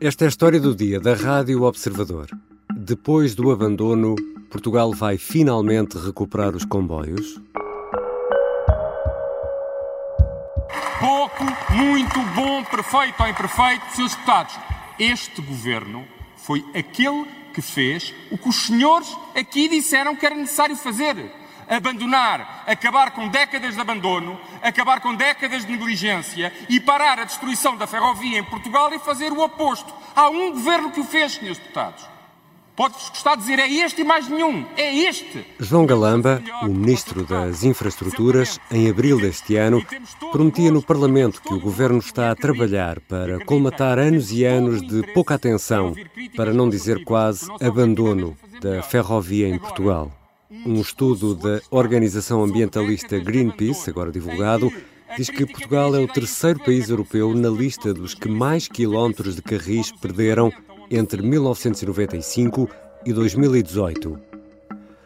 Esta é a história do dia da Rádio Observador. Depois do abandono, Portugal vai finalmente recuperar os comboios? Pouco, muito, bom, perfeito ou imperfeito, seus deputados. Este governo foi aquele que fez o que os senhores aqui disseram que era necessário fazer abandonar, acabar com décadas de abandono, acabar com décadas de negligência e parar a destruição da ferrovia em Portugal e fazer o oposto. Há um governo que o fez, senhores deputados. Pode-vos gostar de dizer, é este e mais nenhum, é este. João Galamba, o Ministro das Infraestruturas, em abril deste ano, prometia no Parlamento que o Governo está a trabalhar para colmatar anos e anos de pouca atenção, para não dizer quase abandono, da ferrovia em Portugal. Um estudo da organização ambientalista Greenpeace, agora divulgado, diz que Portugal é o terceiro país europeu na lista dos que mais quilómetros de carris perderam entre 1995 e 2018.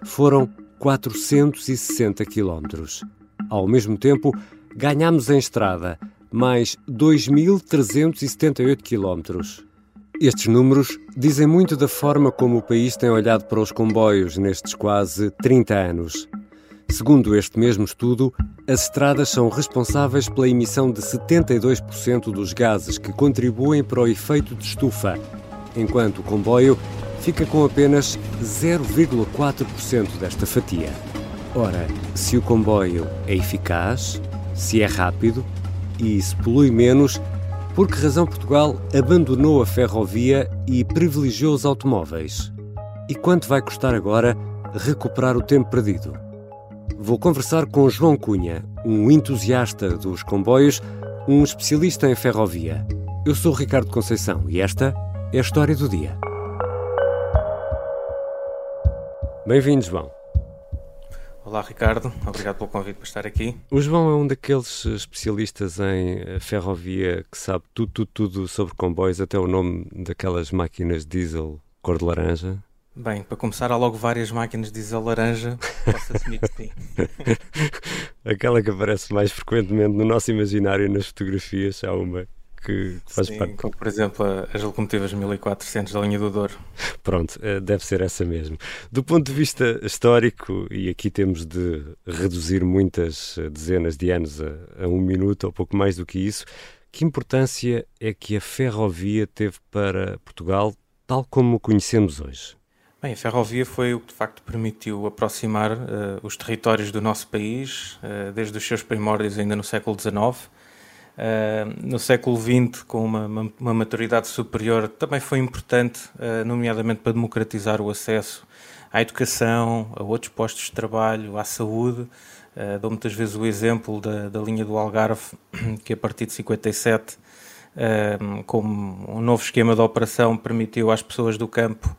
Foram 460 quilómetros. Ao mesmo tempo, ganhamos em estrada mais 2.378 quilómetros. Estes números dizem muito da forma como o país tem olhado para os comboios nestes quase 30 anos. Segundo este mesmo estudo, as estradas são responsáveis pela emissão de 72% dos gases que contribuem para o efeito de estufa, enquanto o comboio fica com apenas 0,4% desta fatia. Ora, se o comboio é eficaz, se é rápido e se polui menos, por que razão Portugal abandonou a ferrovia e privilegiou os automóveis? E quanto vai custar agora recuperar o tempo perdido? Vou conversar com João Cunha, um entusiasta dos comboios, um especialista em ferrovia. Eu sou Ricardo Conceição e esta é a história do dia. Bem-vindo, João. Olá, Ricardo. Obrigado pelo convite para estar aqui. O João é um daqueles especialistas em ferrovia que sabe tudo, tudo, tudo sobre comboios, até o nome daquelas máquinas diesel cor de laranja. Bem, para começar, há logo várias máquinas diesel laranja. Posso assumir que sim. Aquela que aparece mais frequentemente no nosso imaginário nas fotografias, há uma que faz Sim, parte. como por exemplo as locomotivas 1400 da linha do Douro. Pronto, eh, deve ser essa mesmo. Do ponto de vista histórico, e aqui temos de reduzir muitas eh, dezenas de anos a, a um minuto ou pouco mais do que isso, que importância é que a ferrovia teve para Portugal, tal como o conhecemos hoje? Bem, a ferrovia foi o que de facto permitiu aproximar uh, os territórios do nosso país, uh, desde os seus primórdios ainda no século XIX Uh, no século XX, com uma, uma, maturidade superior, também foi importante, uh, nomeadamente para democratizar o acesso à educação, a outros postos de trabalho, à saúde. Uh, dou muitas vezes o exemplo da, da linha do Algarve, que a partir de 57, uh, como um novo esquema de operação, permitiu às pessoas do campo,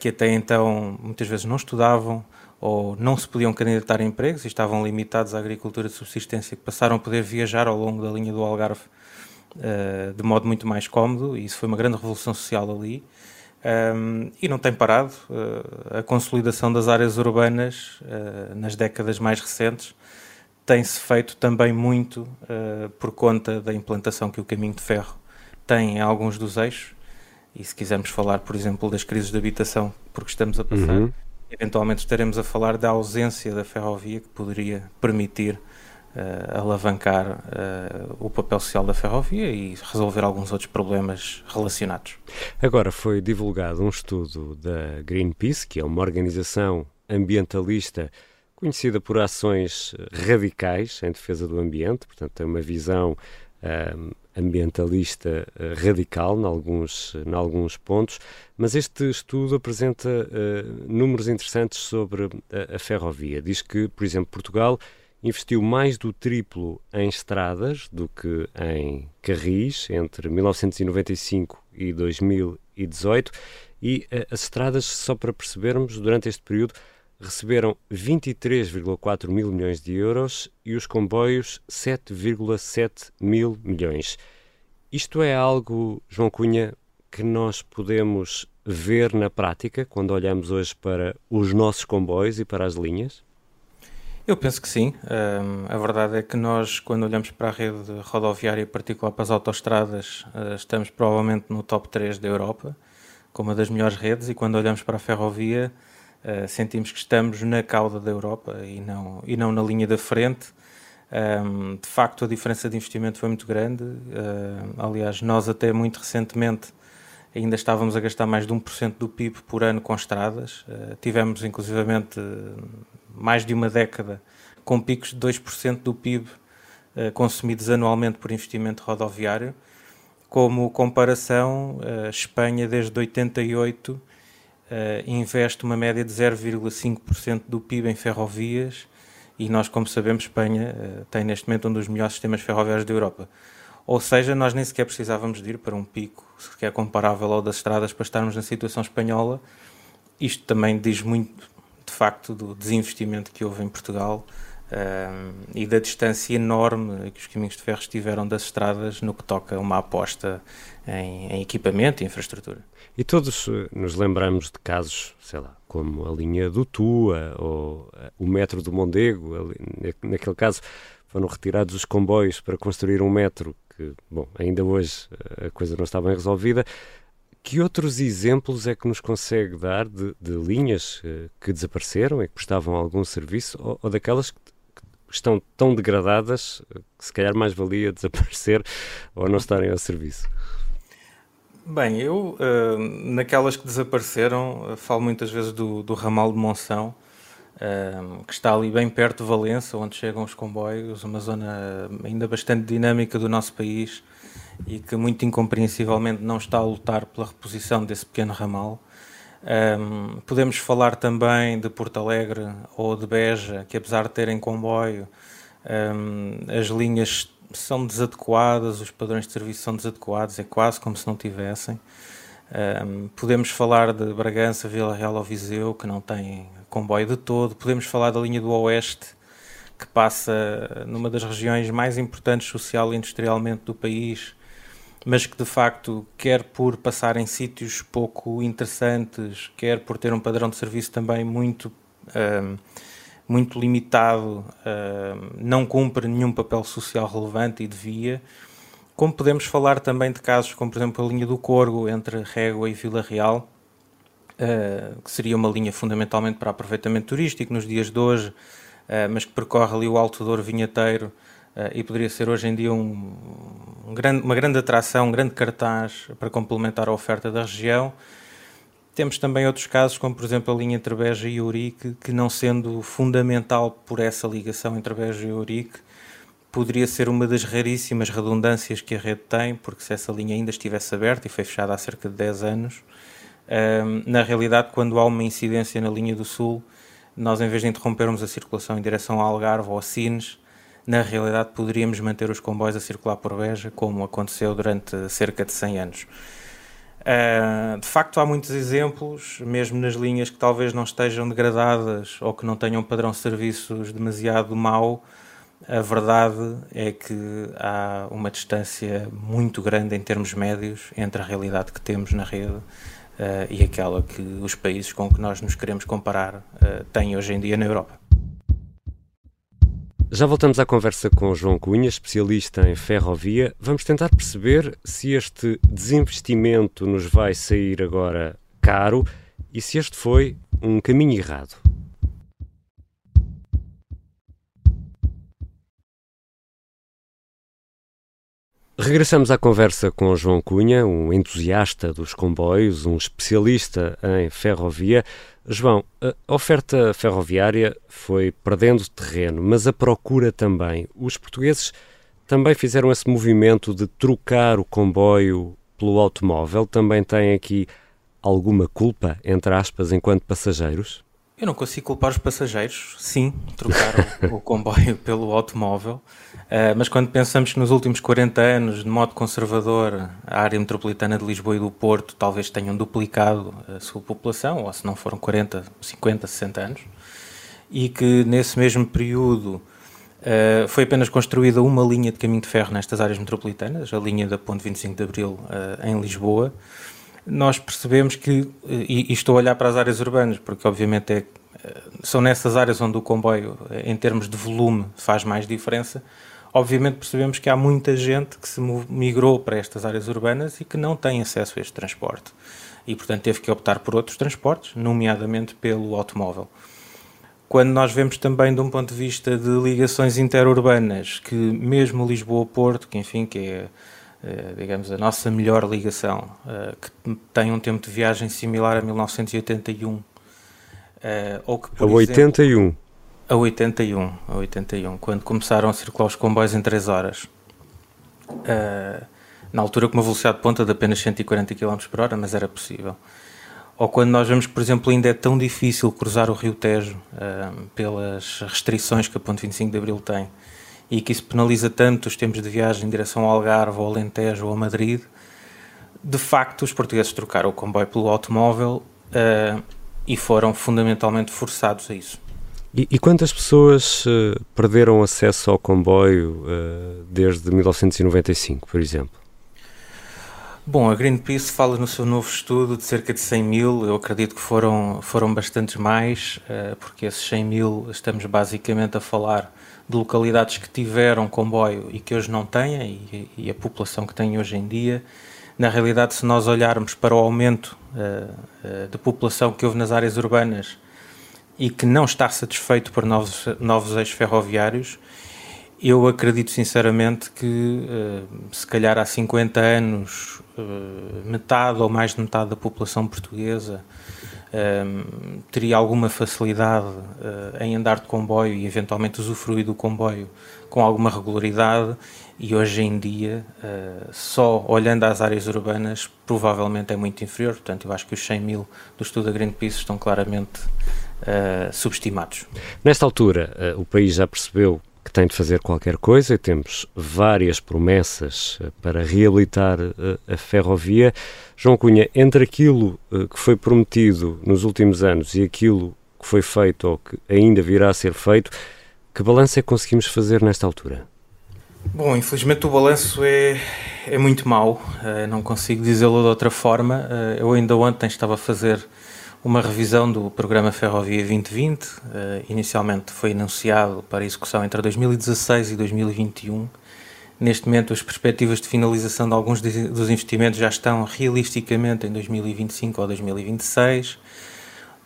que até então muitas vezes não estudavam, ou não se podiam candidatar a empregos e estavam limitados à agricultura de subsistência, que passaram a poder viajar ao longo da linha do Algarve uh, de modo muito mais cómodo, e isso foi uma grande revolução social ali. Um, e não tem parado. Uh, a consolidação das áreas urbanas uh, nas décadas mais recentes tem-se feito também muito por conta da implantação que o caminho de ferro tem em alguns dos eixos. E se quisermos falar, por exemplo, das crises de habitação porque estamos a passar, uhum eventualmente estaremos a falar da ausência da ferrovia que poderia permitir uh, alavancar uh, o papel social da ferrovia e resolver alguns outros problemas relacionados. Agora foi divulgado um estudo da Greenpeace, que é uma organização ambientalista conhecida por ações radicais em defesa do ambiente, portanto tem uma visão uh, ambientalista uh, radical em alguns, em alguns pontos, mas este estudo apresenta uh, números interessantes sobre a, a, ferrovia. Diz que, por exemplo, Portugal investiu mais do triplo em estradas do que em carris entre 1995 e 2018 e uh, as estradas, só para percebermos, durante este período receberam 23,4 mil milhões de euros e os comboios 7,7 mil milhões. Isto é algo, João Cunha, que nós podemos ver na prática quando olhamos hoje para os nossos comboios e para as linhas? Eu penso que sim. Um, a verdade é que nós, quando olhamos para a rede rodoviária, em particular para as autoestradas, uh, estamos provavelmente no top 3 da Europa, como uma das melhores redes, e quando olhamos para a ferrovia, uh, sentimos que estamos na cauda da Europa e não, e não na linha da frente. Um, de facto, a diferença de investimento foi muito grande. Uh, aliás, nós até muito recentemente ainda estávamos a gastar mais de 1% do PIB por ano com estradas. Uh, tivemos, inclusivamente, mais de uma década com picos de 2% do PIB uh, consumidos anualmente por investimento rodoviário. Como comparação, a Espanha, desde 88, investe uma média de 0,5% do PIB em ferrovias e nós, como sabemos, Espanha uh, tem neste momento um dos melhores sistemas ferroviários da Europa. Ou seja, nós nem sequer precisávamos de ir para um pico sequer comparável ao das estradas para estarmos na situação espanhola. Isto também diz muito, de facto, do desinvestimento que houve em Portugal e da distância enorme que os caminhos de ferro tiveram das estradas no que toca a uma aposta em, em equipamento e infraestrutura. E todos eh, nos lembramos de casos, sei lá, como a linha do Tua ou eh, o metro do Mondego. Naquele caso, foram retirados os comboios para construir um metro que, bom, ainda hoje eh, a coisa não está bem resolvida. Que outros exemplos é que nos consegue dar de, de linhas que desapareceram e que prestavam algum serviço ou, ou daquelas que estão tão degradadas que se calhar mais valia desaparecer ou não estarem ao serviço? Bem, eu, uh, naquelas que desapareceram, uh, falo muitas vezes do, do ramal de Monção, uh, que está ali bem perto de Valença, onde chegam os comboios, uma zona ainda bastante dinâmica do nosso país e que muito incompreensivelmente não está a lutar pela reposição desse pequeno ramal. Um, podemos falar também de Porto Alegre ou de Beja, que apesar de terem comboio, um, as linhas são desadequadas, os padrões de serviço são desadequados, é quase como se não tivessem. Um, podemos falar de Bragança, Vila Real ou Viseu, que não têm comboio de todo. Podemos falar da linha do Oeste, que passa numa das regiões mais importantes social e industrialmente do país, mas que de facto, quer por passar em sítios pouco interessantes, quer por ter um padrão de serviço também muito. Um, muito limitado, uh, não cumpre nenhum papel social relevante e devia. Como podemos falar também de casos como, por exemplo, a linha do Corgo entre Régua e Vila Real, uh, que seria uma linha fundamentalmente para aproveitamento turístico nos dias de hoje, uh, mas que percorre ali o Alto Douro Vinheteiro e poderia ser hoje em dia um, um grande, uma grande atração, um grande cartaz para complementar a oferta da região. Temos também outros casos, como por exemplo a linha entre Beja e Urique, que não sendo fundamental por essa ligação entre Beja e Urique, poderia ser uma das raríssimas redundâncias que a rede tem, porque se essa linha ainda estivesse aberta e foi fechada há cerca de 10 anos, na realidade, quando há uma incidência na linha do Sul, nós em vez de interrompermos a circulação em direção ao Algarve ou a Sines, na realidade poderíamos manter os comboios a circular por Beja, como aconteceu durante cerca de 100 anos. Uh, de facto, há muitos exemplos, mesmo nas linhas que talvez não estejam degradadas ou que não tenham padrão de serviços demasiado mau. A verdade é que há uma distância muito grande em termos médios entre a realidade que temos na rede uh, e aquela que os países com que nós nos queremos comparar uh, têm hoje em dia na Europa. Já voltamos à conversa com João Cunha, especialista em ferrovia. Vamos tentar perceber se este desinvestimento nos vai sair agora caro e se este foi um caminho errado. Regressamos à conversa com João Cunha, um entusiasta dos comboios, um especialista em ferrovia. João, a oferta ferroviária foi perdendo terreno, mas a procura também. Os portugueses também fizeram esse movimento de trocar o comboio pelo automóvel. Também têm aqui alguma culpa, entre aspas, enquanto passageiros? Eu não consigo culpar os passageiros. Sim, trocaram o comboio pelo automóvel. Uh, mas quando pensamos que nos últimos 40 anos, de modo conservador, a área metropolitana de Lisboa e do Porto talvez tenham duplicado a sua população, ou se não foram 40, 50, 60 anos, e que nesse mesmo período uh, foi apenas construída uma linha de caminho de ferro nestas áreas metropolitanas, a linha da Ponte 25 de Abril uh, em Lisboa, nós percebemos que, e, e, estou a olhar para as áreas urbanas, porque obviamente é são nessas áreas onde o comboio, em termos de volume, faz mais diferença. Obviamente percebemos que há muita gente que se migrou para estas áreas urbanas e que não tem acesso a este transporte. E, portanto, teve que optar por outros transportes, nomeadamente pelo automóvel. Quando nós vemos também, de um ponto de vista de ligações interurbanas, que mesmo Lisboa-Porto, que enfim, que é, eh, digamos, a nossa melhor ligação, eh, que tem um tempo de viagem similar a 1981, Uh, ou que, por a 81. Exemplo, a 81, a 81, quando começaram a circular os comboios em 3 horas. Na altura com uma velocidade de ponta de apenas 140 km por hora, mas era possível. Ou quando nós vemos por exemplo, ainda é tão difícil cruzar o Rio Tejo pelas restrições que a Ponte 25 de Abril tem e que isso penaliza tanto os tempos de viagem em direção ao Algarve, ao Alentejo ou a Madrid, de facto os portugueses trocaram o comboio pelo automóvel uh, e foram fundamentalmente forçados a isso. E, e quantas pessoas uh, perderam acesso ao comboio uh, desde 1995, por exemplo? Bom, a Greenpeace fala no seu novo estudo de cerca de 100 mil, eu acredito que foram, foram bastantes mais, porque esses 100 mil estamos basicamente a falar de localidades que tiveram comboio e que hoje não têm, e, e a população que tem hoje em dia, na realidade, se nós olharmos para o aumento uh, uh, de população que houve nas áreas urbanas e que não está satisfeito por novos, novos eixos ferroviários, eu acredito sinceramente que, uh, se calhar há 50 anos, metade ou mais de metade da população portuguesa teria alguma facilidade em andar de comboio e eventualmente usufruir do comboio com alguma regularidade e hoje em dia, uh, só olhando às áreas urbanas, provavelmente é muito inferior. Portanto, eu acho que os 100 mil do estudo da Greenpeace estão claramente uh, subestimados. Nesta altura, uh, o país já percebeu que tem de fazer qualquer coisa e temos várias promessas para reabilitar a ferrovia. João Cunha, entre aquilo que foi prometido nos últimos anos e aquilo que foi feito ou que ainda virá a ser feito, que balanço é que conseguimos fazer nesta altura? Bom, infelizmente o balanço é, é muito mau, não consigo dizê-lo de outra forma. Eu ainda ontem estava a fazer uma revisão do programa Ferrovia 2020. Uh, eh, inicialmente foi anunciado para execução entre 2016 e 2021. Neste momento, as perspectivas de finalização de alguns dos investimentos já estão realisticamente em 2025 ou 2026.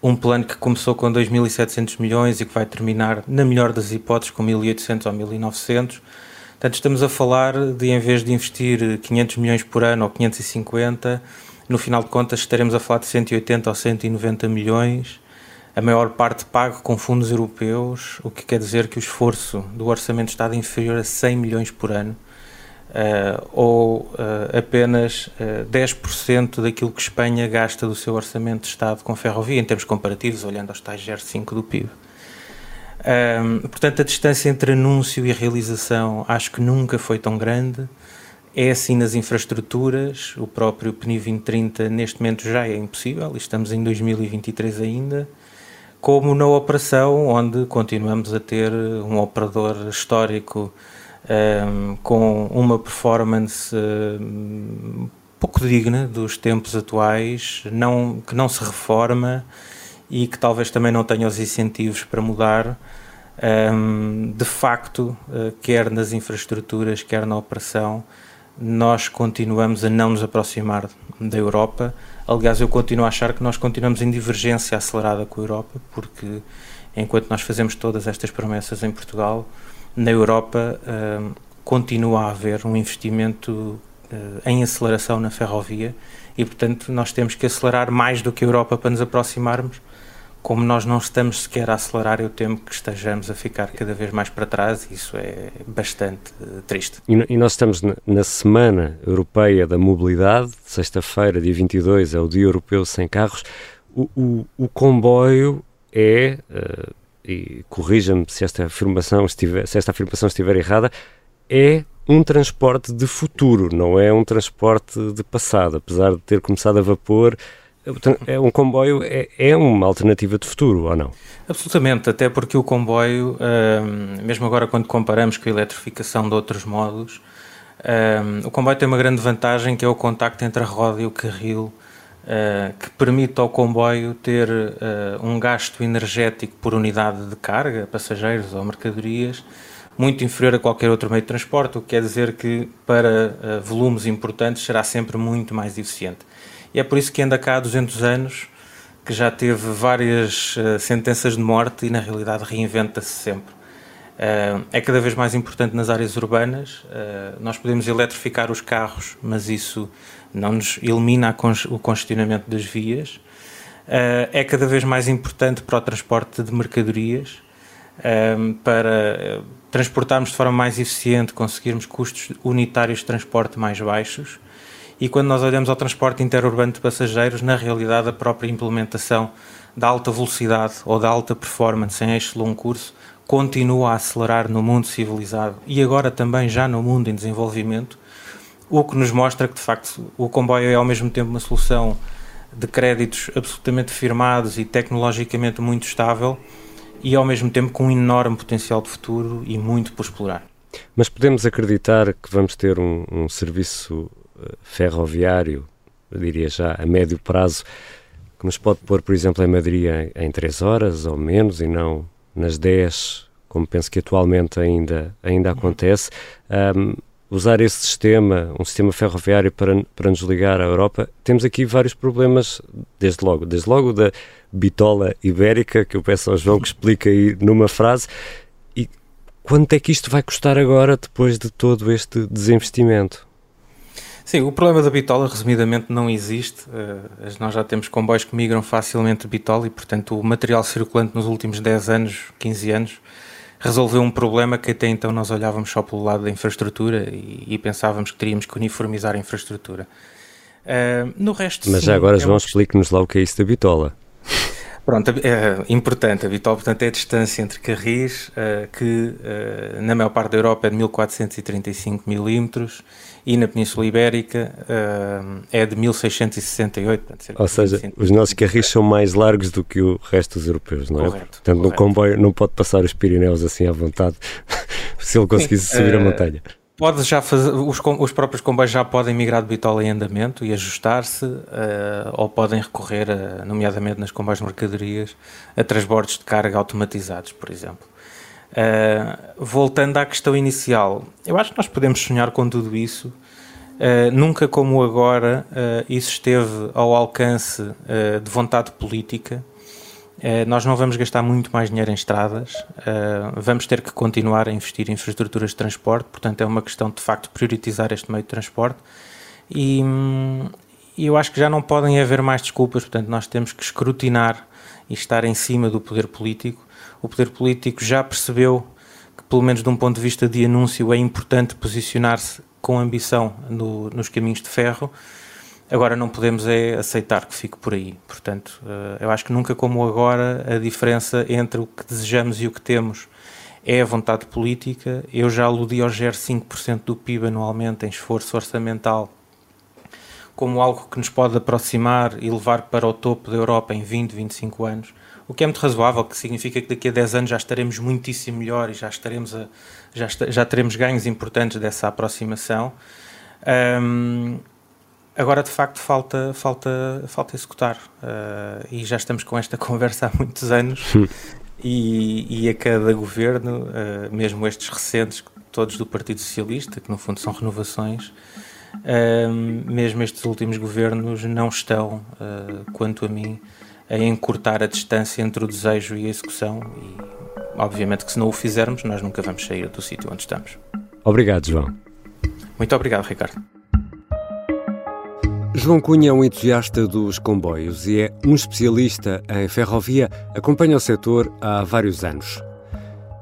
Um plano que começou com 2.700 milhões e que vai terminar, na melhor das hipóteses, com 1.800 ou 1.900 Portanto, estamos a falar de, em vez de investir 500 milhões por ano ou 550, no final de contas estaremos a falar de 180 ou 190 milhões, a maior parte pago com fundos europeus, o que quer dizer que o esforço do Orçamento de Estado é inferior a 100 milhões por ano, uh, ou uh, apenas uh, 10% daquilo que Espanha gasta do seu Orçamento de Estado com ferrovia, em termos comparativos, olhando aos tais 0,5 do PIB. Um, portanto, a distância entre anúncio e realização acho que nunca foi tão grande. É assim nas infraestruturas, o próprio PNI 2030 neste momento já é impossível, estamos em 2023 ainda, como na operação, onde continuamos a ter um operador histórico um, com uma performance um, pouco digna dos tempos atuais, não, que não se reforma e que talvez também não tenha os incentivos para mudar, um, de facto, uh, quer nas infraestruturas, quer na operação, nós continuamos a não nos aproximar da Europa. Aliás, eu continuo a achar que nós continuamos em divergência acelerada com a Europa, porque enquanto nós fazemos todas estas promessas em Portugal, na Europa um, continua a haver um investimento uh, em aceleração na ferrovia e, portanto, nós temos que acelerar mais do que a Europa para nos aproximarmos como nós não estamos sequer a acelerar, eu temo que estejamos a ficar cada vez mais para trás e isso é bastante uh, triste. E, e, nós estamos na, na, Semana Europeia da Mobilidade, sexta-feira, dia 22, é o Dia Europeu Sem Carros. O, o, o comboio é, uh, e corrija-me se esta afirmação estiver, se esta afirmação estiver errada, é um transporte de futuro, não é um transporte de passado, apesar de ter começado a vapor é um comboio é, é, uma alternativa de futuro, ou não? Absolutamente, até porque o comboio, mesmo agora quando comparamos com a eletrificação de outros modos, o comboio tem uma grande vantagem que é o contacto entre a roda e o carril uh, que permite ao comboio ter uh, um gasto energético por unidade de carga, passageiros ou mercadorias, muito inferior a qualquer outro meio de transporte, o que quer dizer que para uh, volumes importantes será sempre muito mais eficiente. E é por isso que anda cá há 200 anos, que já teve várias sentenças de morte e na realidade reinventa-se sempre. Uh, é cada vez mais importante nas áreas urbanas. Uh, nós podemos eletrificar os carros, mas isso não nos elimina o congestionamento das vias. Uh, é cada vez mais importante para o transporte de mercadorias, para transportarmos de forma mais eficiente, conseguirmos custos unitários de transporte mais baixos. E quando nós olhamos ao transporte interurbano de passageiros, na realidade, a própria implementação da alta velocidade ou da alta performance em eixo longo curso continua a acelerar no mundo civilizado e agora também já no mundo em desenvolvimento, o que nos mostra que de facto o comboio é ao mesmo tempo uma solução de créditos absolutamente firmados e tecnologicamente muito estável e ao mesmo tempo com um enorme potencial de futuro e muito por explorar. Mas podemos acreditar que vamos ter um, um serviço ferroviário, eu diria já a médio prazo, que nos pode pôr, por exemplo, em Madrid em, em 3 horas ou menos e não nas 10, como penso que atualmente ainda, ainda acontece, um, usar esse sistema, um sistema ferroviário para, para nos ligar à Europa, temos aqui vários problemas, desde logo, desde logo da bitola ibérica, que eu peço ao João que explique aí numa frase, e quanto é que isto vai custar agora, depois de todo este desinvestimento? Sim, o problema da bitola, resumidamente, não existe. Uh, nós já temos comboios que migram facilmente de bitola e, portanto, o material circulante nos últimos 10 anos, 15 anos, resolveu um problema que até então nós olhávamos só pelo lado da infraestrutura e, e pensávamos que teríamos que uniformizar a infraestrutura. Uh, no resto, Mas sim, já agora, é João, um... explique-nos lá o que é isso da bitola. Pronto, é importante. A bitola, portanto, é a distância entre carris, uh, que uh, na maior parte da Europa é de 1435 milímetros e na Península Ibérica uh, é de 1668. Portanto, Ou seja, os nossos carris são mais largos do que o resto dos europeus, não é? Correto, portanto, correto. no comboio não pode passar os Pirineus assim à vontade, se ele conseguisse Sim, subir a montanha. Pode já fazer, os, os, próprios comboios já podem migrar de bitola em andamento e ajustar-se, uh, ou podem recorrer, a, nomeadamente nas comboios de mercadorias, a transbordos de carga automatizados, por exemplo. Uh, voltando à questão inicial, eu acho que nós podemos sonhar com tudo isso. Uh, nunca como agora isso esteve ao alcance de vontade política. Nós não vamos gastar muito mais dinheiro em estradas, vamos ter que continuar a investir em infraestruturas de transporte, portanto, é uma questão de facto priorizar este meio de transporte. E, hum, eu acho que já não podem haver mais desculpas, portanto, nós temos que escrutinar e estar em cima do poder político o poder político já percebeu que, pelo menos de um ponto de vista de anúncio, é importante posicionar-se com ambição no, nos caminhos de ferro. Agora não podemos é aceitar que fique por aí. Portanto, eh, eu acho que nunca como agora a diferença entre o que desejamos e o que temos é a vontade política. Eu já aludi ao GER 5% do PIB anualmente em esforço orçamental como algo que nos pode aproximar e levar para o topo da Europa em 20, 25 anos o que é muito razoável, que significa que daqui a 10 anos já estaremos muitíssimo melhor e já, estaremos a, já, já teremos ganhos importantes dessa aproximação. Um, agora, de facto, falta, falta, falta executar. Uh, e já estamos com esta conversa há muitos anos. e, e, a cada governo, uh, mesmo estes recentes, todos do Partido Socialista, que no fundo são renovações, uh, mesmo estes últimos governos não estão, quanto a mim, a encurtar a distância entre o desejo e a execução e obviamente que se não o fizermos nós nunca vamos sair do sítio onde estamos. Obrigado, João. Muito obrigado, Ricardo. João Cunha é um entusiasta dos comboios e é um especialista em ferrovia, acompanha o setor há vários anos.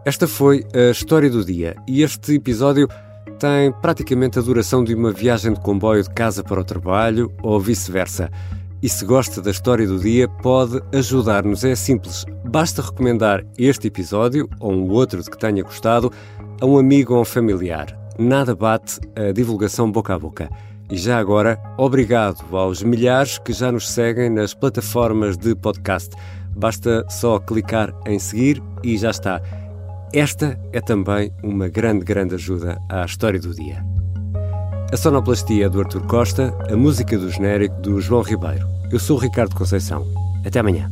Esta foi a história do dia e este episódio tem praticamente a duração de uma viagem de comboio de casa para o trabalho ou vice-versa. E se gosta da história do dia, pode ajudar-nos. É simples, basta recomendar este episódio ou um outro de que tenha gostado a um amigo ou um familiar. Nada bate a divulgação boca a boca. E já agora, obrigado aos milhares que já nos seguem nas plataformas de podcast. Basta só clicar em seguir e já está. Esta é também uma grande, grande ajuda à história do dia. A sonoplastia é do Artur Costa, a música do genérico do João Ribeiro. Eu sou o Ricardo Conceição. Até amanhã.